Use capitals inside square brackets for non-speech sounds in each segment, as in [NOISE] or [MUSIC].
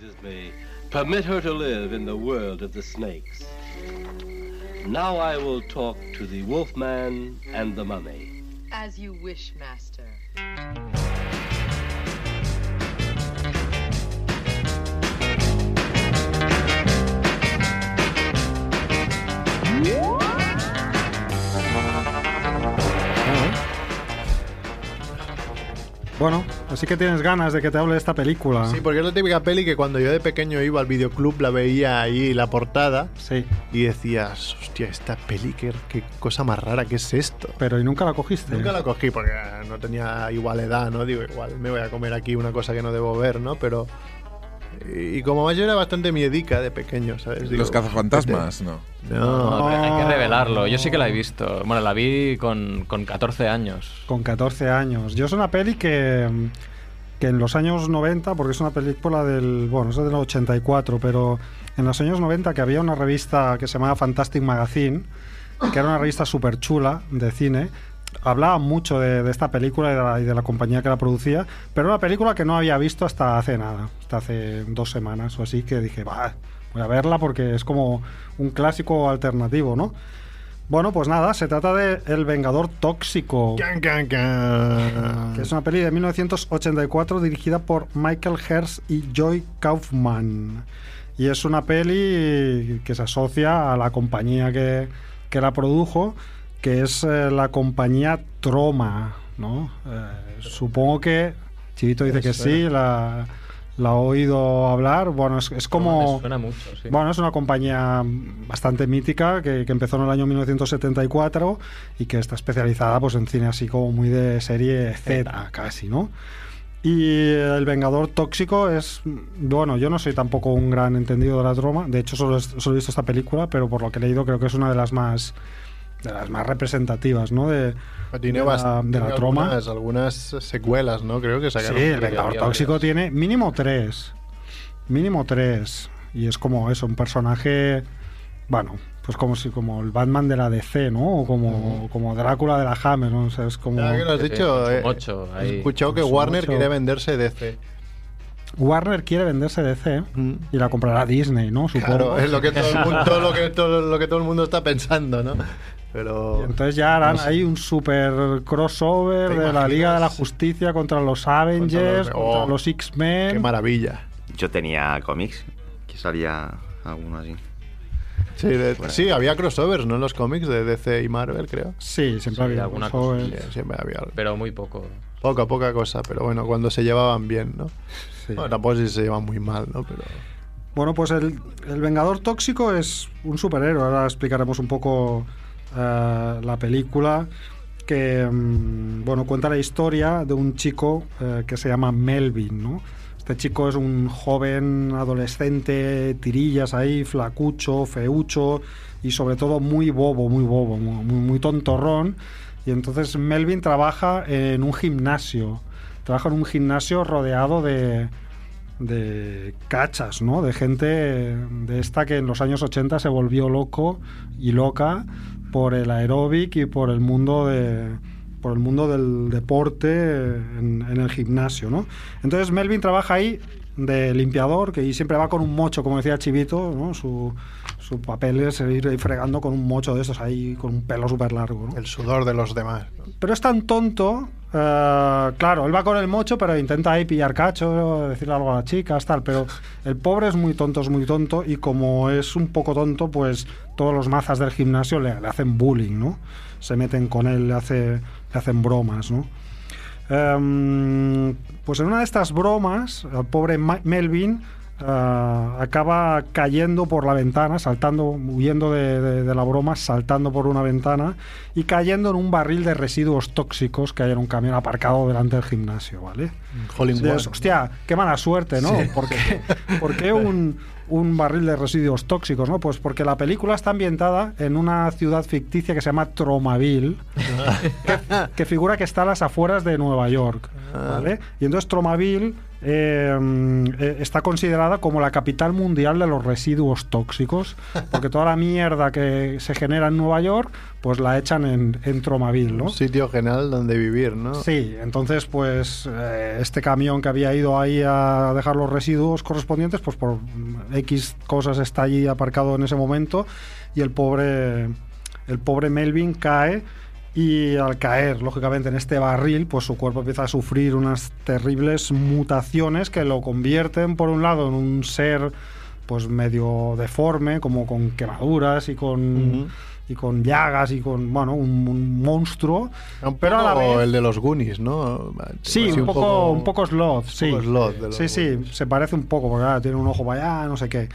pleases me. Permit her to live in the world of the snakes. Now I will talk to the wolfman and the mummy. As you wish, master. Bueno, así que tienes ganas de que te hable de esta película. Sí, porque es la típica peli que cuando yo de pequeño iba al videoclub la veía ahí la portada Sí, y decías, hostia, esta peli, qué, qué cosa más rara, ¿qué es esto? pero ¿y nunca la cogiste? Nunca la cogí porque no tenía igual edad, ¿no? Digo, igual me voy a comer aquí una cosa que no debo ver, ¿no? Pero... Y, como más yo era bastante miedica de pequeño, ¿sabes? Digo, Los cazafantasmas, no. No, hay que revelarlo. Yo sí que la he visto. Bueno, la vi con, con 14 años. Con 14 años. Yo es una peli que, que en los años 90, porque es una película del, bueno, es del 84, pero en los años 90 que había una revista que se llamaba Fantastic Magazine, que era una revista súper chula de cine, hablaba mucho de, de esta película y de, la, y de la compañía que la producía, pero era una película que no había visto hasta hace nada, hasta hace dos semanas o así, que dije, va, voy a verla porque es como un clásico alternativo, ¿no? Bueno, pues nada, se trata de El Vengador Tóxico. Can, can, can. Que es una peli de 1984 dirigida por Michael Hers y Joy Kaufman. Y es una peli que se asocia a la compañía que, que la produjo, que es eh, la compañía Troma, ¿no? Eh, supongo que Chivito dice que sí, la, la ha oído hablar. Bueno, es, es como... Me suena mucho, sí. Bueno, es una compañía bastante mítica que, que empezó en el año 1974 y que está especializada pues, en cine así como muy de serie Z casi, ¿no? Y El Vengador Tóxico es... Bueno, yo no soy tampoco un gran entendido de la troma. De hecho, solo, solo he visto esta película, pero por lo que he leído creo que es una de las más de las más representativas, ¿no? De, Tiene, de la- de la troma. Algunas, algunas secuelas, ¿no? Creo que Sí, sacaron. el Vengador había Tóxico varias. tiene mínimo tres. Mínimo tres. Y es como eso, un personaje. Bueno, pues como si como el Batman de la DC, ¿no? O como, como Drácula de la Hammer, ¿no? O sea, es como. Ya que lo has Sí, sí, dicho, eh, he escuchado que Warner quiere venderse DC. Warner quiere venderse DC y la comprará Disney, ¿no? Supongo. Claro, es lo que todo el [LAUGHS] mundo, todo lo que todo lo que todo el mundo está pensando, ¿no? Pero Y entonces ya harán no sé. ahí un super crossover ¿Te de la? Liga de la Justicia contra los Avengers, Contra contra los- los, oh, X-Men. qué maravilla. Yo tenía cómics, que salía alguno así. Sí, de- sí, había crossovers, ¿no? En los cómics de DC y Marvel, creo. Sí, siempre Sí, había alguna crossovers. Sí, siempre había algo. Pero muy poco. Poca, poca cosa, pero bueno, cuando se llevaban bien, ¿no? Sí. Bueno, tampoco si se llevan muy mal, ¿no? Pero Bueno, pues el, el Vengador Tóxico es un superhéroe. Ahora explicaremos un poco eh, la película que mm, bueno cuenta la historia de un chico eh, que se llama Melvin, ¿no? Este chico es un joven adolescente, tirillas ahí, flacucho, feucho y sobre todo muy bobo, muy bobo, muy, muy- tontorrón. Y entonces Melvin trabaja en un gimnasio. Trabaja en un gimnasio rodeado de, de cachas, ¿no? De gente de esta que en los años 80 se volvió loco y loca por el aeróbic y por el mundo de por el mundo del deporte en, el gimnasio, ¿no? Entonces Melvin trabaja ahí de limpiador, que siempre va con un mocho, como decía Chivito, ¿no? Su, su papel es ir fregando con un mocho de estos ahí, con un pelo súper largo, ¿no? el sudor de los demás. Pero es tan tonto. eh, claro, él va con el mocho, pero intenta ahí pillar cacho, decirle algo a las chicas, tal. Pero el pobre es muy tonto, es muy tonto. Y como es un poco tonto, pues todos los mazas del gimnasio le, le hacen bullying, ¿no? Se meten con él, le, hace, le hacen bromas, ¿no? Em, pues en una de estas bromas, el pobre Ma- Melvin eh, acaba cayendo por la ventana, saltando, huyendo de, de- de la broma, saltando por una ventana y cayendo en un barril de residuos tóxicos que hay en un camión aparcado delante del gimnasio, ¿vale? Hostia, qué mala suerte, ¿no? ¿Por qué, por qué un, un barril de residuos tóxicos, ¿no? Pues porque la película está ambientada en una ciudad ficticia que se llama Tromaville, [LAUGHS] que, que figura que está a las afueras de Nueva York, ¿vale? Y entonces Tromaville eh, eh, está considerada como la capital mundial de los residuos tóxicos, porque toda la mierda que se genera en Nueva York, pues la echan en, en Tromaville, ¿no? Un sitio genial donde vivir, ¿no? Sí, entonces pues eh, este camión que había ido ahí a dejar los residuos correspondientes, pues por X cosas está allí aparcado en ese momento y el pobre el pobre Melvin cae y al caer, lógicamente, en este barril, pues su cuerpo empieza a sufrir unas terribles mutaciones que lo convierten, por un lado, en un ser pues medio deforme, como con quemaduras y con. Y con llagas y con, bueno, un, un monstruo. Un pero a la poco vez- el de los Goonies, ¿no? Sí, un poco, un poco sloth, sí. poco sloth de los sí, sí, Goonies. se parece un poco, porque claro, tiene un ojo para allá, no sé qué.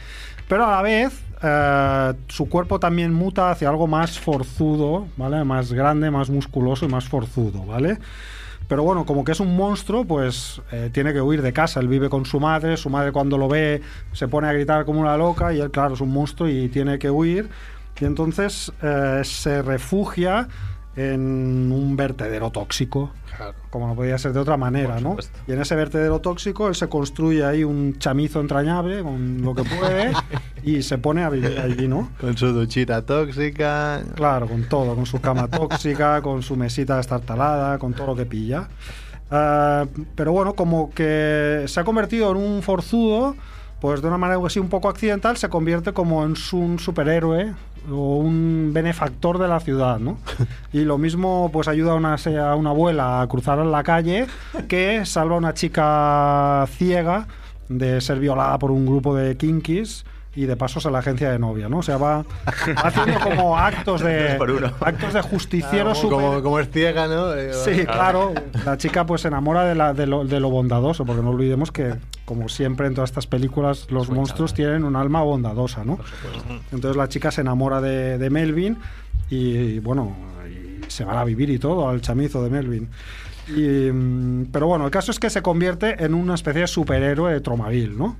Pero a la vez, eh, su cuerpo también muta hacia algo más forzudo, ¿vale? Más grande, más musculoso y más forzudo, ¿vale? Pero bueno, como que es un monstruo, pues eh, tiene que huir de casa. Él vive con su madre, su madre cuando lo ve se pone a gritar como una loca y él, claro, es un monstruo y tiene que huir. Y entonces eh, se refugia en un vertedero tóxico, como no podía ser de otra manera, ¿no? Y en ese vertedero tóxico él se construye ahí un chamizo entrañable con lo que puede y se pone a vivir allí, ¿no? Con su duchita tóxica. Claro, con todo, con su cama tóxica, con su mesita destartalada, con todo lo que pilla. Ah, pero bueno, como que se ha convertido en un forzudo, pues de una manera así un poco accidental, se convierte como en un superhéroe o un benefactor de la ciudad, ¿no? Y lo mismo pues ayuda a una, una abuela a cruzar la calle que salva a una chica ciega de ser violada por un grupo de kinkis y de pasos a la agencia de novia, ¿no? O sea, va, va haciendo como actos de Dos por uno. actos de justiciero Claro, como, como es ciega, ¿no? Eh, Sí, claro. La chica pues se enamora de, la, de, lo, de lo bondadoso, porque no olvidemos que, como siempre en todas estas películas, los monstruos tienen un alma bondadosa, ¿no? Entonces la chica se enamora de, de Melvin y, bueno, y se van a vivir y todo al chamizo de Melvin. Y, mm, pero bueno, el caso es que se convierte en una especie de superhéroe de Tromaville, ¿no?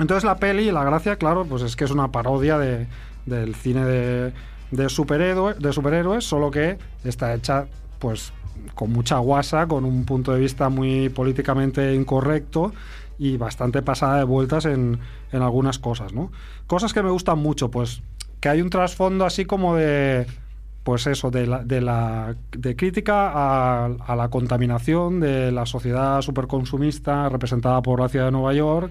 Entonces la peli, la gracia, claro, pues es que es una parodia de, del cine de, de, superhéroe- de superhéroes, solo que está hecha pues con mucha guasa, con un punto de vista muy políticamente incorrecto y bastante pasada de vueltas en, en algunas cosas, ¿no? Cosas que me gustan mucho, pues que hay un trasfondo así como de pues eso, de, la, de, la, de crítica a, a la contaminación de la sociedad superconsumista representada por la ciudad de Nueva York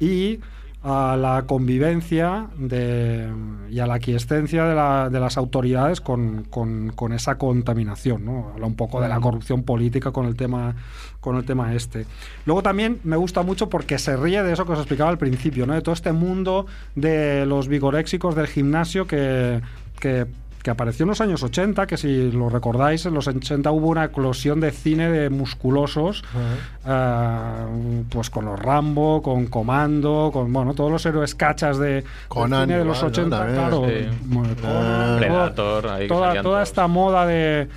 y a la convivencia de, y a la aquiescencia de, la- de las autoridades con, con- con esa contaminación. ¿no? Habla un poco de la corrupción política con el tema con el tema este. Luego también me gusta mucho porque se ríe de eso que os explicaba al principio, ¿no? de todo este mundo de los vigoréxicos del gimnasio que, que que apareció en los años 80, que si lo recordáis, en los 80 hubo una eclosión de cine de musculosos, eh, pues con los Rambo, con Comando, con bueno, todos los héroes cachas de, cine de los igual, ¿no? 80, También, claro. sí. bueno, Conan, Predator, ahí toda, esta moda de,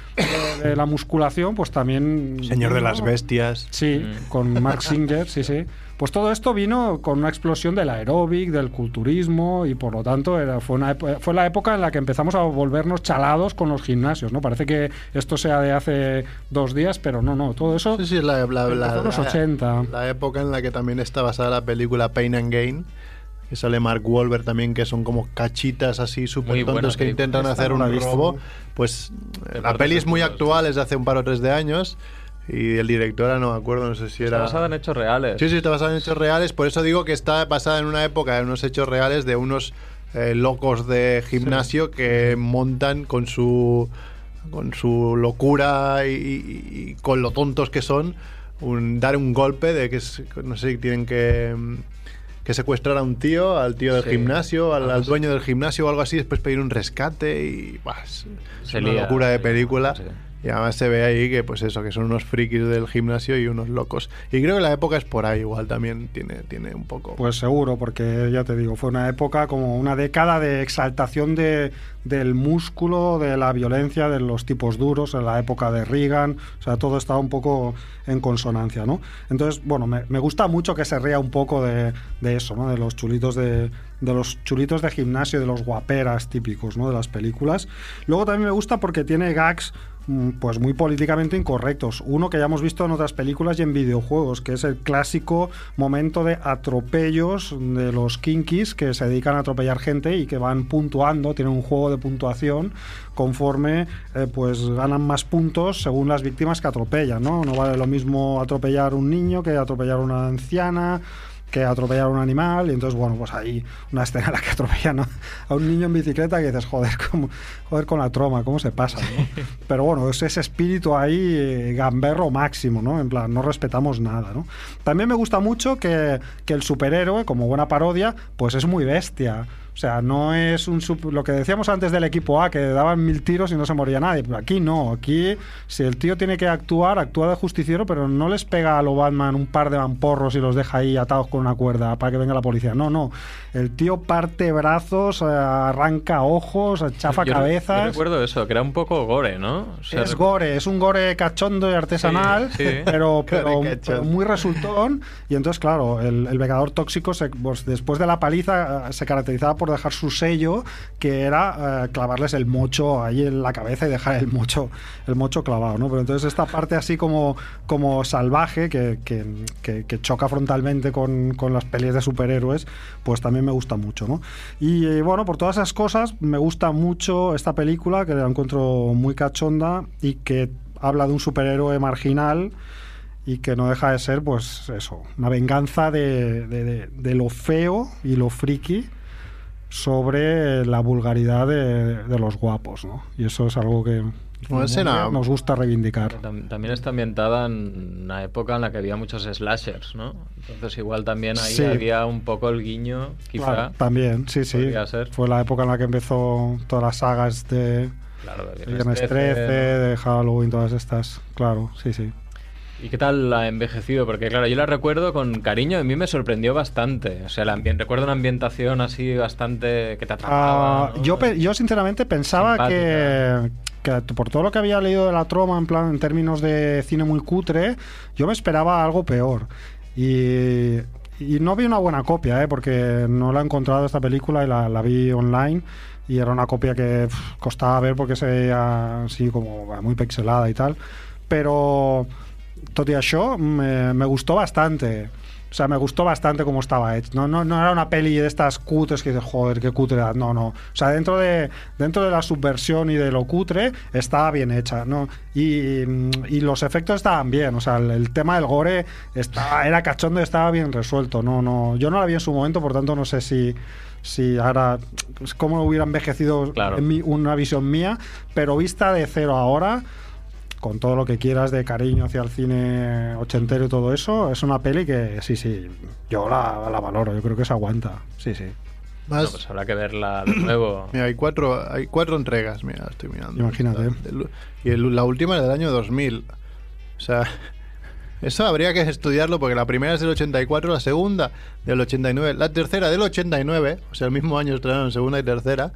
de- de la musculación, pues también... Señor de las bestias. Sí, Mm. con Mark Singer, sí, sí. Pues todo esto vino con una explosión del aeróbic, del culturismo y por lo tanto era, fue, una, epo- fue la época en la que empezamos a volvernos chalados con los gimnasios, ¿no? Parece que esto sea de hace dos días, pero no, no, todo eso Sí, sí, es la, la, la- los la- 80. la época en la que también está basada la película Pain and Gain. Que sale Mark Wahlberg también, que son como cachitas así súper tontos que intentan hacer un robo. Pues la peli es muy actual, es de hace un par o tres de años. Y el director, ahora no me acuerdo, no sé si Está era. basada en hechos reales. Sí, sí, está basada en hechos reales. Por eso digo que está basada en una época, en unos hechos reales de unos eh, locos de gimnasio que montan con su con su locura y, y- y con lo tontos que son, un, dar un golpe de que es- no sé tienen que que secuestrar a un tío, al tío del Sí. gimnasio, al, dueño del gimnasio o algo así, después pedir un rescate y buah, es, es Se una locura de película. sí. Y además se ve ahí que, pues eso, que son unos frikis del gimnasio y unos locos. Y creo que la época es por ahí igual también, tiene, tiene un poco. Pues seguro, porque ya te digo, fue una época como una década de exaltación de, del músculo, de la violencia, de los tipos duros, en la época de Reagan, o sea, todo estaba un poco en consonancia, ¿no? Entonces, bueno, me, me gusta mucho que se ría un poco de, de eso, ¿no? De los chulitos de, de los chulitos de gimnasio, de los guaperas típicos, ¿no? De las películas. Luego también me gusta porque tiene gags pues muy políticamente incorrectos. Uno que ya hemos visto en otras películas y en videojuegos, que es el clásico momento de atropellos de los kinkis que se dedican a atropellar gente y que van puntuando, tienen un juego de puntuación conforme eh, pues ganan más puntos según las víctimas que atropellan, ¿no? No vale lo mismo atropellar un niño que atropellar una anciana que atropellar a un animal y entonces bueno pues hay una escena en la que atropellan a, a un niño en bicicleta que dices joder cómo, joder con la troma cómo se pasa ¿no? pero bueno es ese espíritu ahí eh, gamberro máximo no en plan no respetamos nada no también me gusta mucho que, que el superhéroe como buena parodia pues es muy bestia o sea, no es un sup- lo que decíamos antes del equipo A, que daban mil tiros y no se moría nadie. Pero aquí no. Aquí, si el tío tiene que actuar, actúa de justiciero, pero no les pega a lo Batman un par de mamporros y los deja ahí atados con una cuerda para que venga la policía. No, no. El tío parte brazos, eh, arranca ojos, chafa Yo- cabezas. Yo recuerdo eso, que era un poco gore, ¿no? O sea, es gore, es un gore cachondo y artesanal, Sí, sí. Pero, [LAUGHS] pero, muy resultón. Y entonces, claro, el, el Vengador Tóxico, se- pues, después de la paliza, eh, se caracterizaba por dejar su sello, que era eh, clavarles el mocho ahí en la cabeza y dejar el mocho, el mocho clavado, ¿no? Pero entonces esta parte así como, como salvaje, que, que- que- que choca frontalmente con, con las pelis de superhéroes, pues también me gusta mucho, ¿no? Y eh, bueno, por todas esas cosas, me gusta mucho esta película, que la encuentro muy cachonda y que habla de un superhéroe marginal y que no deja de ser, pues eso, una venganza de, de- de- de lo feo y lo friki sobre la vulgaridad de, de los guapos, ¿no? Y eso es algo que escena- nos gusta reivindicar. Tam- También está ambientada en una época en la que había muchos slashers, ¿no? Entonces igual también ahí Sí. había un poco el guiño, quizá. Claro, también, sí, sí. ser. Fue la época en la que empezó todas las sagas de Claro, de Viernes 13, de Halloween, todas estas. Claro, sí, sí. ¿Y qué tal la ha envejecido? Porque claro, yo la recuerdo con cariño, a mí me sorprendió bastante. O sea, la recuerdo una ambientación así bastante que te atrapaba. Ah, ¿no? yo, yo sinceramente pensaba que, Simpática. que por todo lo que había leído de la troma, en plan, en términos de cine muy cutre, yo me esperaba algo peor. Y, y no vi una buena copia, ¿eh? porque no la he encontrado esta película y la, la vi online. Y era una copia que costaba ver porque se veía así como muy pixelada y tal. Pero tot i això, me, me gustó bastante. O sea, me gustó bastante cómo estaba hecho. No, no, no era una peli de estas cutres que dices, joder, qué cutre. No, no. O sea, dentro de, dentro de la subversión y de lo cutre, estaba bien hecha, ¿no? Y, y los efectos estaban bien. O sea, el, el tema del gore estaba, era cachondo y estaba bien resuelto. No, no. Yo no la vi en su momento, por tanto, no sé si si ahora pues, cómo hubiera envejecido Claro. en mi- una visión mía, pero vista de cero ahora, con todo lo que quieras de cariño hacia el cine ochentero y todo eso, es una peli que sí, sí, yo la, la valoro, yo creo que se aguanta, sí, sí. Más, Bueno, pues habrá que verla de nuevo. [COUGHS] Mira, hay cuatro, hay cuatro entregas, mira, estoy mirando. Imagínate. Y el- la última es del año 2000. O sea, [LAUGHS] eso habría que estudiarlo porque la primera es del 84, la segunda del 89, la tercera del 89, o sea, el mismo año estrenaron segunda y tercera,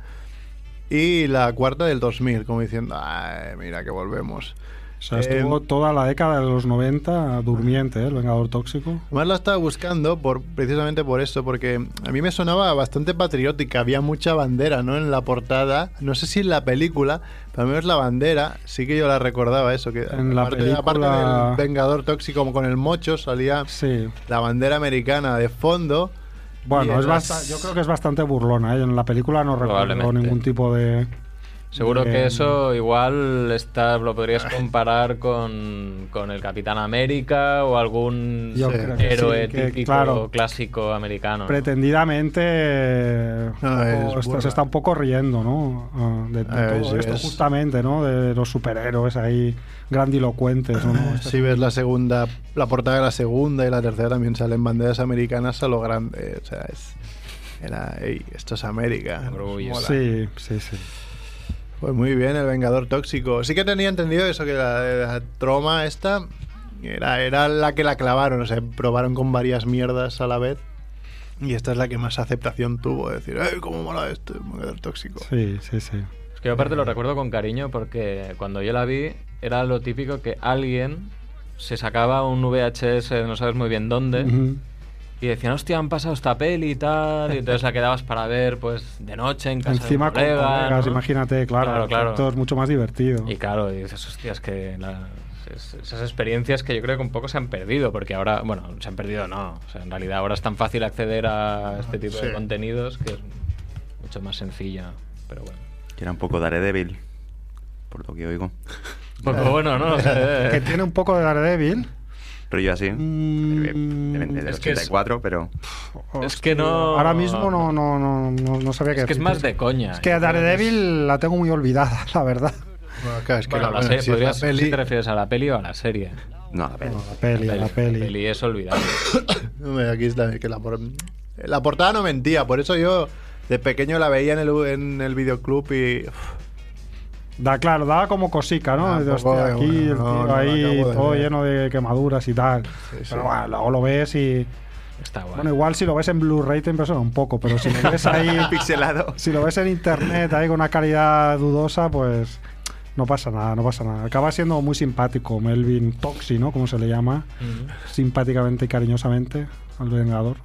y la cuarta del 2000, como diciendo, ay, mira que volvemos. O sea, Eh, estuvo toda la década de los 90 durmiente, ¿eh? el Vengador Tóxico. Además la estaba buscando por, precisamente por eso, porque a mí me sonaba bastante patriótica, había mucha bandera ¿no? en la portada, no sé si en la película, pero al menos la bandera, sí que yo la recordaba eso, que En la aparte, aparte película- del Vengador Tóxico como con el mocho salía Sí. la bandera americana de fondo. Bueno, en es basta- yo creo que es bastante burlona, ¿eh? En la película no recuerdo ningún tipo de... Seguro que eso igual está, lo podrías comparar con, con el Capitán América o algún héroe sí, que, típico claro, clásico americano. ¿no? pretendidamente No, es se está un poco riendo, ¿no? Ah, De, de Eh, todo esto, es- justamente, ¿no? De los superhéroes ahí grandilocuentes, ¿no? Este- [LAUGHS] Si ves la segunda, la portada de la segunda y la tercera también salen banderas americanas a lo grande. O sea, es, era, "Ey, esto es América. nos Orgullo. mola". Sí, sí, sí. Pues muy bien, el Vengador Tóxico. Sí que tenía entendido eso, que la, la troma esta era, era la que la clavaron. O sea, probaron con varias mierdas a la vez. Y esta es la que más aceptación tuvo. de Decir, ¡ay, cómo mola esto! El Vengador Tóxico. Sí, sí, sí. Es que yo aparte lo recuerdo con cariño porque cuando yo la vi era lo típico que alguien se sacaba un VHS, no sabes muy bien dónde. Y decían, hostia, han pasado esta peli y tal, y entonces la quedabas para ver pues de noche en casa Encima de un con colega, colegas, ¿no? imagínate, claro. Claro, claro. Todo es mucho más divertido. Y claro, y dices, hostias, que la- es- esas experiencias que yo creo que un poco se han perdido, porque ahora, bueno, se han perdido no, o sea, en realidad ahora es tan fácil acceder a este tipo Sí. de contenidos que es mucho más sencilla, pero bueno. Que era un poco Daredevil, por lo que oigo. Un [LAUGHS] poco bueno, ¿no? O sea, [LAUGHS] que tiene un poco de Daredevil. Rollo así. Mm, del es que es- 84, pero Es que no- Ahora mismo no, no, no, no, no sabía qué Es que es decirte. más de coña. Es que Yo que Daredevil la tengo muy olvidada, [LAUGHS] la verdad. Bueno, claro, es que Bueno, la, la serie, si es la peli- te refieres a la peli o a la serie. no, la peli. No, la peli, la peli. La peli es olvidable. [COUGHS] Aquí está, que la, por- la portada no mentía, por eso yo de pequeño la veía en el, en el videoclub y. uf, Da, claro, daba como cosica, ¿no? Ah, De, hostia, de- aquí el tío no, ahí todo ver. lleno de quemaduras y tal. Sí, sí. Pero bueno, luego lo ves y... Está guay. Bueno, igual si lo ves en Blu-ray te impresiona un poco, pero si lo [LAUGHS] ves ahí... [LAUGHS] Pixelado. si lo ves en internet ahí con una calidad dudosa, pues no pasa nada, no pasa nada. Acaba siendo muy simpático Melvin Toxi, ¿no? Como se le llama, simpáticamente y cariñosamente al Vengador.